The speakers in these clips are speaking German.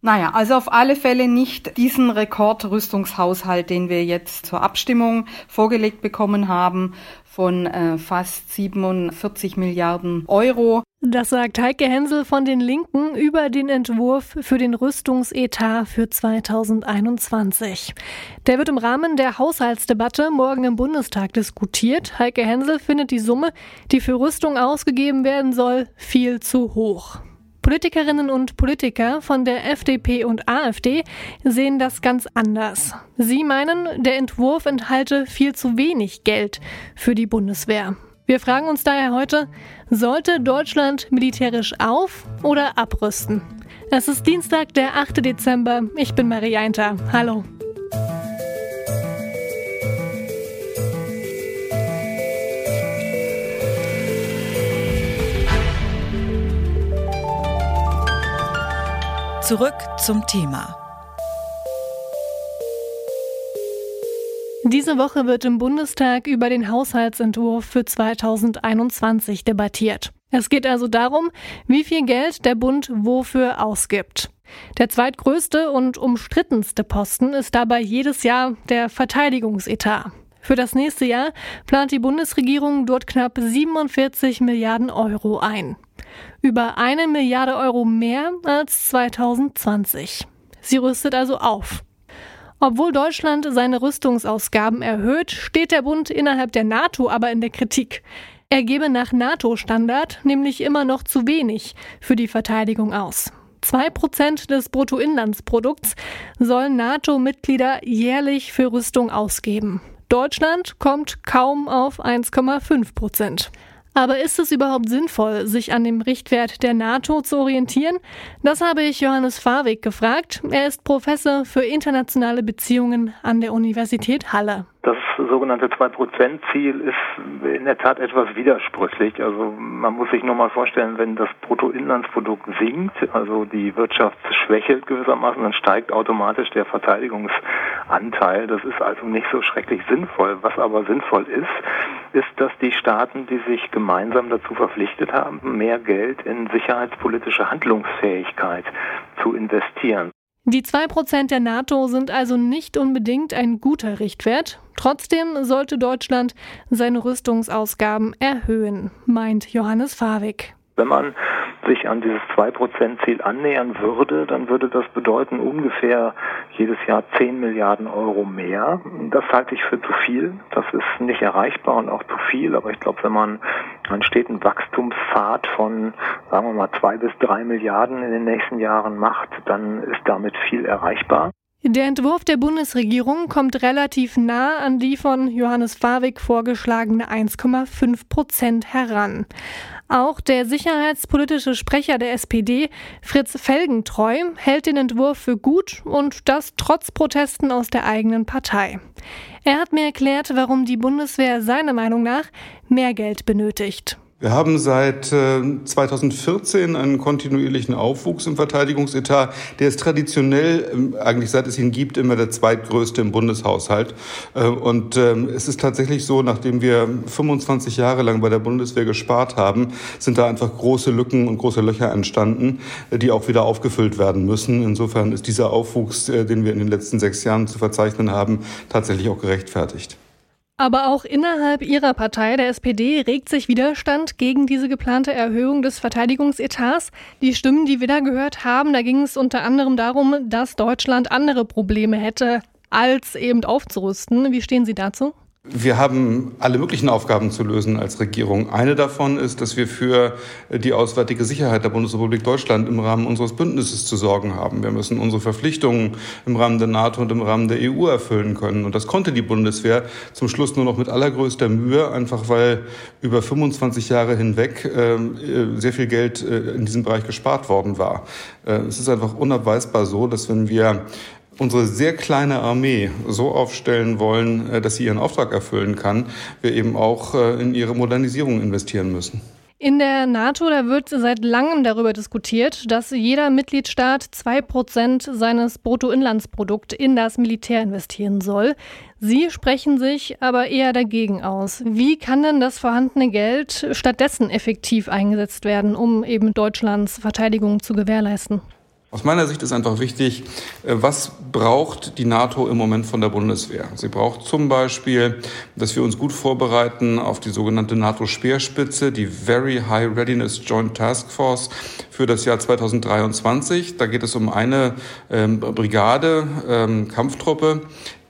Naja, also auf alle Fälle nicht diesen Rekordrüstungshaushalt, den wir jetzt zur Abstimmung vorgelegt bekommen haben, von äh, fast 47 Milliarden Euro. Das sagt Heike Hensel von den Linken über den Entwurf für den Rüstungsetat für 2021. Der wird im Rahmen der Haushaltsdebatte morgen im Bundestag diskutiert. Heike Hensel findet die Summe, die für Rüstung ausgegeben werden soll, viel zu hoch. Politikerinnen und Politiker von der FDP und AfD sehen das ganz anders. Sie meinen, der Entwurf enthalte viel zu wenig Geld für die Bundeswehr. Wir fragen uns daher heute, sollte Deutschland militärisch auf- oder abrüsten? Es ist Dienstag, der 8. Dezember. Ich bin Marie Einter. Hallo. Zurück zum Thema. Diese Woche wird im Bundestag über den Haushaltsentwurf für 2021 debattiert. Es geht also darum, wie viel Geld der Bund wofür ausgibt. Der zweitgrößte und umstrittenste Posten ist dabei jedes Jahr der Verteidigungsetat. Für das nächste Jahr plant die Bundesregierung dort knapp 47 Milliarden Euro ein. Über eine Milliarde Euro mehr als 2020. Sie rüstet also auf. Obwohl Deutschland seine Rüstungsausgaben erhöht, steht der Bund innerhalb der NATO aber in der Kritik. Er gebe nach NATO-Standard nämlich immer noch zu wenig für die Verteidigung aus. Zwei Prozent des Bruttoinlandsprodukts sollen NATO-Mitglieder jährlich für Rüstung ausgeben. Deutschland kommt kaum auf 1,5 Prozent. Aber ist es überhaupt sinnvoll, sich an dem Richtwert der NATO zu orientieren? Das habe ich Johannes Farwig gefragt. Er ist Professor für internationale Beziehungen an der Universität Halle. Das sogenannte 2%-Ziel ist in der Tat etwas widersprüchlich. Also man muss sich nur mal vorstellen, wenn das Bruttoinlandsprodukt sinkt, also die Wirtschaft schwächelt gewissermaßen, dann steigt automatisch der Verteidigungsanteil. Das ist also nicht so schrecklich sinnvoll. Was aber sinnvoll ist, ist, dass die Staaten, die sich gemeinsam dazu verpflichtet haben, mehr Geld in sicherheitspolitische Handlungsfähigkeit zu investieren. Die 2% der NATO sind also nicht unbedingt ein guter Richtwert. Trotzdem sollte Deutschland seine Rüstungsausgaben erhöhen, meint Johannes Fawig. Wenn man sich an dieses 2%-Ziel annähern würde, dann würde das bedeuten ungefähr jedes Jahr 10 Milliarden Euro mehr. Das halte ich für zu viel. Das ist nicht erreichbar und auch zu viel. Aber ich glaube, wenn man einen steten Wachstumspfad von, sagen wir mal, zwei bis drei Milliarden in den nächsten Jahren macht, dann ist damit viel erreichbar. Der Entwurf der Bundesregierung kommt relativ nah an die von Johannes Fawig vorgeschlagene 1,5 Prozent heran. Auch der sicherheitspolitische Sprecher der SPD, Fritz Felgentreu, hält den Entwurf für gut und das trotz Protesten aus der eigenen Partei. Er hat mir erklärt, warum die Bundeswehr seiner Meinung nach mehr Geld benötigt. Wir haben seit 2014 äh, einen kontinuierlichen Aufwuchs im Verteidigungsetat. Der ist traditionell, ähm, eigentlich seit es ihn gibt, immer der zweitgrößte im Bundeshaushalt. Äh, und ähm, es ist tatsächlich so, nachdem wir 25 Jahre lang bei der Bundeswehr gespart haben, sind da einfach große Lücken und große Löcher entstanden, äh, die auch wieder aufgefüllt werden müssen. Insofern ist dieser Aufwuchs, den wir in den letzten sechs Jahren zu verzeichnen haben, tatsächlich auch gerechtfertigt. Aber auch innerhalb ihrer Partei, der SPD, regt sich Widerstand gegen diese geplante Erhöhung des Verteidigungsetats. Die Stimmen, die wir da gehört haben, da ging es unter anderem darum, dass Deutschland andere Probleme hätte, als eben aufzurüsten. Wie stehen Sie dazu? Wir haben alle möglichen Aufgaben zu lösen als Regierung. Eine davon ist, dass wir für die auswärtige Sicherheit der Bundesrepublik Deutschland im Rahmen unseres Bündnisses zu sorgen haben. Wir müssen unsere Verpflichtungen im Rahmen der NATO und im Rahmen der EU erfüllen können. Und das konnte die Bundeswehr zum Schluss nur noch mit allergrößter Mühe, einfach weil über 25 Jahre hinweg äh, sehr viel Geld äh, in diesem Bereich gespart worden war. Äh, es ist einfach unabweisbar so, dass wenn wir unsere sehr kleine Armee so aufstellen wollen, äh, dass sie ihren Auftrag erfüllen kann, wir eben auch äh, in ihre Modernisierung investieren müssen. In der NATO, da wird seit langem darüber diskutiert, dass jeder Mitgliedstaat zwei Prozent seines Bruttoinlandsprodukts in das Militär investieren soll. Sie sprechen sich aber eher dagegen aus. Wie kann denn das vorhandene Geld stattdessen effektiv eingesetzt werden, um eben Deutschlands Verteidigung zu gewährleisten? Aus meiner Sicht ist einfach wichtig, äh, was braucht die NATO im Moment von der Bundeswehr? Sie braucht zum Beispiel, dass wir uns gut vorbereiten auf die sogenannte NATO-Speerspitze, die Very High Readiness Joint Task Force für das Jahr 2023. Da geht es um eine ähm, Brigade, ähm, Kampftruppe,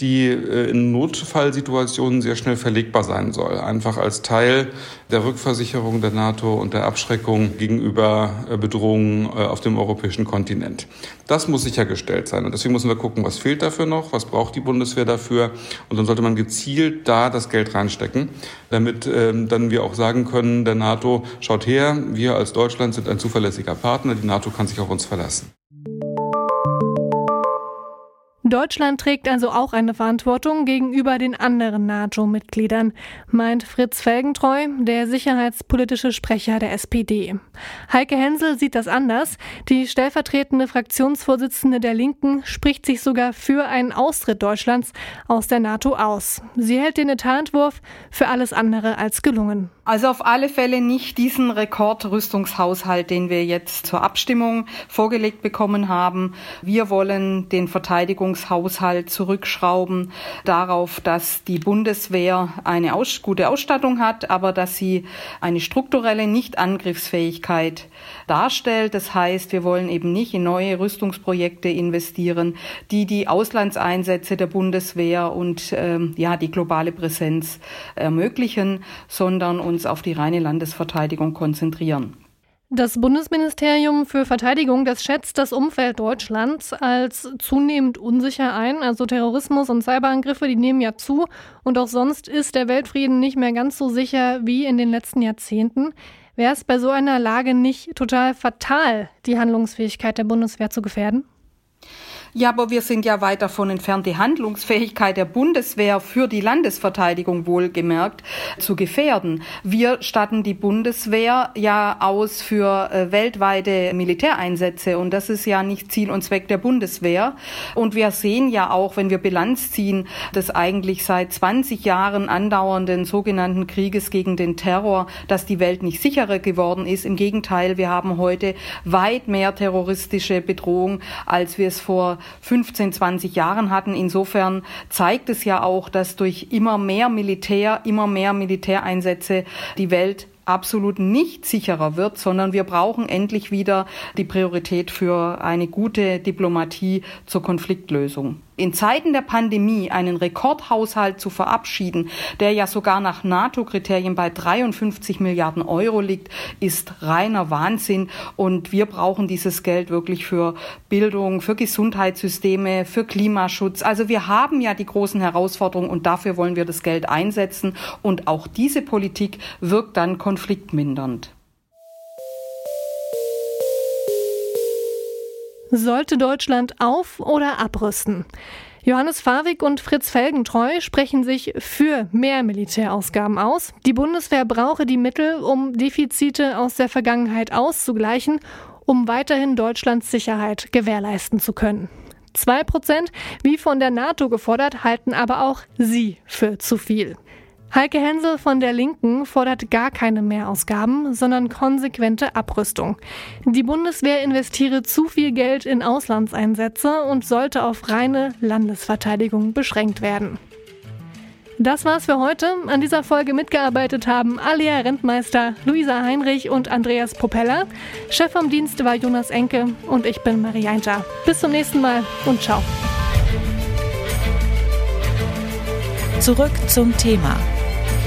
die äh, in Notfallsituationen sehr schnell verlegbar sein soll. Einfach als Teil der Rückversicherung der NATO und der Abschreckung gegenüber äh, Bedrohungen äh, auf dem europäischen Kontinent. Das muss sichergestellt sein. Und deswegen müssen wir gucken, was fehlt dafür noch, was braucht die Bundeswehr dafür. Und dann sollte man gezielt da das Geld reinstecken, damit ähm, dann wir auch sagen können, der NATO, schaut her, wir als Deutschland sind ein zuverlässiger Partner, die NATO kann sich auf uns verlassen. Deutschland trägt also auch eine Verantwortung gegenüber den anderen NATO-Mitgliedern, meint Fritz Felgentreu, der sicherheitspolitische Sprecher der SPD. Heike Hensel sieht das anders. Die stellvertretende Fraktionsvorsitzende der Linken spricht sich sogar für einen Austritt Deutschlands aus der NATO aus. Sie hält den Etatentwurf für alles andere als gelungen. Also auf alle Fälle nicht diesen Rekordrüstungshaushalt, den wir jetzt zur Abstimmung vorgelegt bekommen haben. Wir wollen den Verteidigungshaushalt zurückschrauben darauf, dass die Bundeswehr eine aus gute Ausstattung hat, aber dass sie eine strukturelle Nichtangriffsfähigkeit darstellt. Das heißt, wir wollen eben nicht in neue Rüstungsprojekte investieren, die die Auslandseinsätze der Bundeswehr und ähm, ja die globale Präsenz ermöglichen, sondern uns auf die reine Landesverteidigung konzentrieren. Das Bundesministerium für Verteidigung, das schätzt das Umfeld Deutschlands als zunehmend unsicher ein. Also Terrorismus und Cyberangriffe, die nehmen ja zu. Und auch sonst ist der Weltfrieden nicht mehr ganz so sicher wie in den letzten Jahrzehnten. Wäre es bei so einer Lage nicht total fatal, die Handlungsfähigkeit der Bundeswehr zu gefährden? Ja, aber wir sind ja weit davon entfernt, die Handlungsfähigkeit der Bundeswehr für die Landesverteidigung wohlgemerkt zu gefährden. Wir statten die Bundeswehr ja aus für äh, weltweite Militäreinsätze und das ist ja nicht Ziel und Zweck der Bundeswehr. Und wir sehen ja auch, wenn wir Bilanz ziehen, des eigentlich seit 20 Jahren andauernden sogenannten Krieges gegen den Terror, dass die Welt nicht sicherer geworden ist. Im Gegenteil, wir haben heute weit mehr terroristische Bedrohung, als wir es vor 15, 20 Jahren hatten. Insofern zeigt es ja auch, dass durch immer mehr Militär, immer mehr Militäreinsätze die Welt absolut nicht sicherer wird, sondern wir brauchen endlich wieder die Priorität für eine gute Diplomatie zur Konfliktlösung in Zeiten der Pandemie einen Rekordhaushalt zu verabschieden, der ja sogar nach NATO-Kriterien bei 53 Milliarden Euro liegt, ist reiner Wahnsinn. Und wir brauchen dieses Geld wirklich für Bildung, für Gesundheitssysteme, für Klimaschutz. Also wir haben ja die großen Herausforderungen und dafür wollen wir das Geld einsetzen. Und auch diese Politik wirkt dann konfliktmindernd. Sollte Deutschland auf- oder abrüsten? Johannes Fawig und Fritz Felgentreu sprechen sich für mehr Militärausgaben aus. Die Bundeswehr brauche die Mittel, um Defizite aus der Vergangenheit auszugleichen, um weiterhin Deutschlands Sicherheit gewährleisten zu können. Zwei Prozent, wie von der NATO gefordert, halten aber auch sie für zu viel. Heike Hensel von der Linken fordert gar keine Mehrausgaben, sondern konsequente Abrüstung. Die Bundeswehr investiere zu viel Geld in Auslandseinsätze und sollte auf reine Landesverteidigung beschränkt werden. Das war's für heute. An dieser Folge mitgearbeitet haben Alia Rentmeister, Luisa Heinrich und Andreas Propeller. Chef vom Dienst war Jonas Enke und ich bin Marie Einter. Bis zum nächsten Mal und ciao. Zurück zum Thema